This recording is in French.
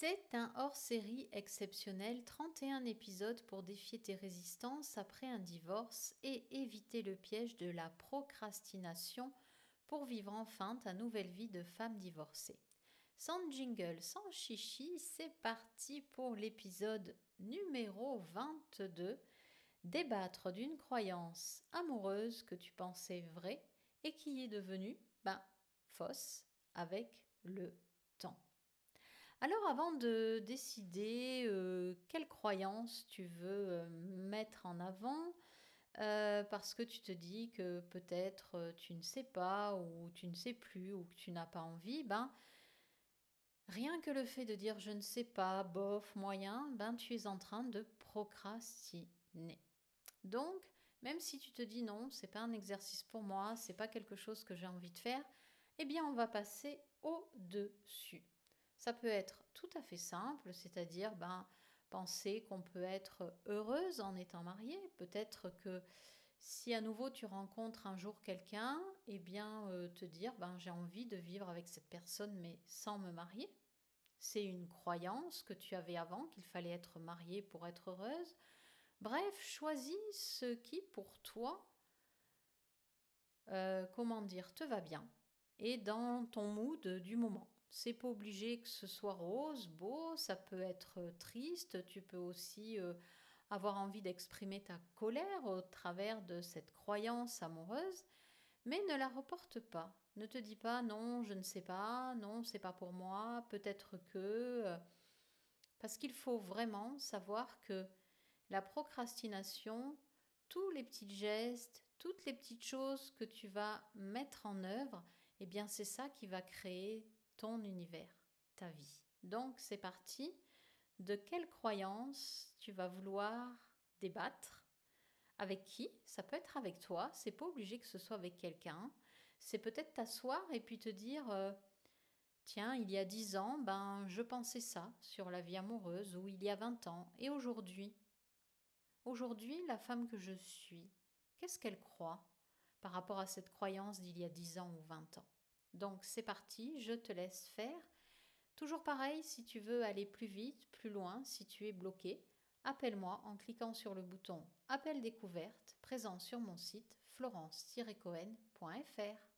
C'est un hors-série exceptionnel, 31 épisodes pour défier tes résistances après un divorce et éviter le piège de la procrastination pour vivre enfin ta nouvelle vie de femme divorcée. Sans jingle, sans chichi, c'est parti pour l'épisode numéro 22. Débattre d'une croyance amoureuse que tu pensais vraie et qui est devenue, ben, fausse avec le temps. Alors avant de décider euh, quelle croyance tu veux euh, mettre en avant, euh, parce que tu te dis que peut-être tu ne sais pas ou tu ne sais plus ou que tu n'as pas envie, ben rien que le fait de dire je ne sais pas, bof, moyen, ben tu es en train de procrastiner. Donc, même si tu te dis non, c'est pas un exercice pour moi, c'est pas quelque chose que j'ai envie de faire, eh bien on va passer au-dessus. Ça peut être tout à fait simple, c'est-à-dire ben, penser qu'on peut être heureuse en étant mariée. Peut-être que si à nouveau tu rencontres un jour quelqu'un, eh bien euh, te dire ben, j'ai envie de vivre avec cette personne mais sans me marier. C'est une croyance que tu avais avant qu'il fallait être mariée pour être heureuse. Bref, choisis ce qui pour toi, euh, comment dire, te va bien et dans ton mood du moment. C'est pas obligé que ce soit rose, beau, ça peut être triste, tu peux aussi euh, avoir envie d'exprimer ta colère au travers de cette croyance amoureuse, mais ne la reporte pas. Ne te dis pas non, je ne sais pas, non, c'est pas pour moi, peut-être que. Euh, parce qu'il faut vraiment savoir que la procrastination, tous les petits gestes, toutes les petites choses que tu vas mettre en œuvre, eh bien c'est ça qui va créer ton univers, ta vie. Donc c'est parti. De quelle croyance tu vas vouloir débattre? Avec qui? Ça peut être avec toi, c'est pas obligé que ce soit avec quelqu'un. C'est peut-être t'asseoir et puis te dire euh, Tiens, il y a dix ans, ben je pensais ça sur la vie amoureuse, ou il y a vingt ans, et aujourd'hui? Aujourd'hui, la femme que je suis, qu'est-ce qu'elle croit par rapport à cette croyance d'il y a dix ans ou vingt ans? Donc c'est parti, je te laisse faire. Toujours pareil, si tu veux aller plus vite, plus loin, si tu es bloqué, appelle-moi en cliquant sur le bouton Appel découverte présent sur mon site florence-cohen.fr.